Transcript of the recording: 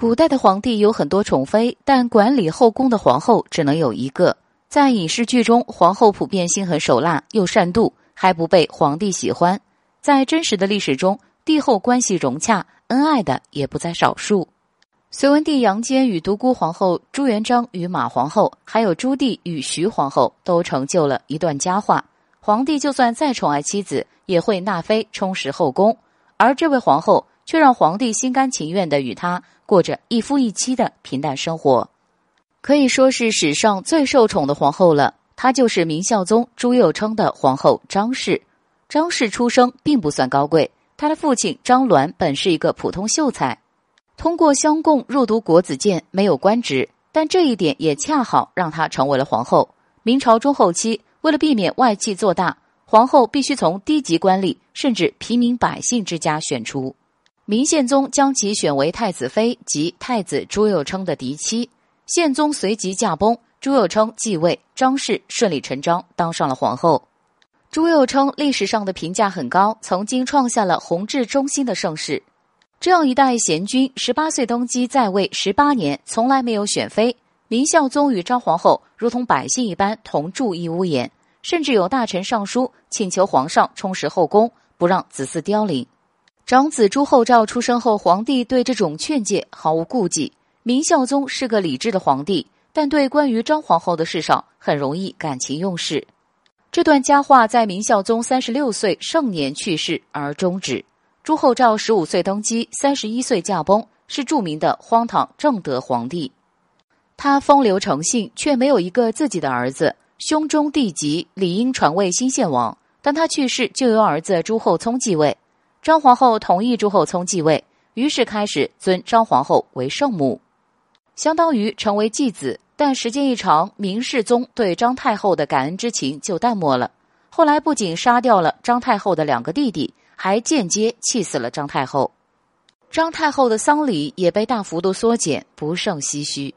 古代的皇帝有很多宠妃，但管理后宫的皇后只能有一个。在影视剧中，皇后普遍心狠手辣又善妒，还不被皇帝喜欢。在真实的历史中，帝后关系融洽、恩爱的也不在少数。隋文帝杨坚与独孤皇后、朱元璋与马皇后，还有朱棣与徐皇后，都成就了一段佳话。皇帝就算再宠爱妻子，也会纳妃充实后宫，而这位皇后。却让皇帝心甘情愿的与他过着一夫一妻的平淡生活，可以说是史上最受宠的皇后了。她就是明孝宗朱佑樘的皇后张氏。张氏出生并不算高贵，她的父亲张鸾本是一个普通秀才，通过相贡入读国子监，没有官职，但这一点也恰好让她成为了皇后。明朝中后期，为了避免外戚做大，皇后必须从低级官吏甚至平民百姓之家选出。明宪宗将其选为太子妃及太子朱佑樘的嫡妻，宪宗随即驾崩，朱佑樘继位，张氏顺理成章当上了皇后。朱佑樘历史上的评价很高，曾经创下了弘治中兴的盛世。这样一代贤君，十八岁登基在位十八年，从来没有选妃。明孝宗与张皇后如同百姓一般同住一屋檐，甚至有大臣上书请求皇上充实后宫，不让子嗣凋零。长子朱厚照出生后，皇帝对这种劝诫毫无顾忌。明孝宗是个理智的皇帝，但对关于张皇后的事上很容易感情用事。这段佳话在明孝宗三十六岁盛年去世而终止。朱厚照十五岁登基，三十一岁驾崩，是著名的荒唐正德皇帝。他风流成性，却没有一个自己的儿子。兄终弟及，理应传位新献王，但他去世就由儿子朱厚熜继位。张皇后同意朱厚熜继位，于是开始尊张皇后为圣母，相当于成为继子。但时间一长，明世宗对张太后的感恩之情就淡漠了。后来不仅杀掉了张太后的两个弟弟，还间接气死了张太后。张太后的丧礼也被大幅度缩减，不胜唏嘘。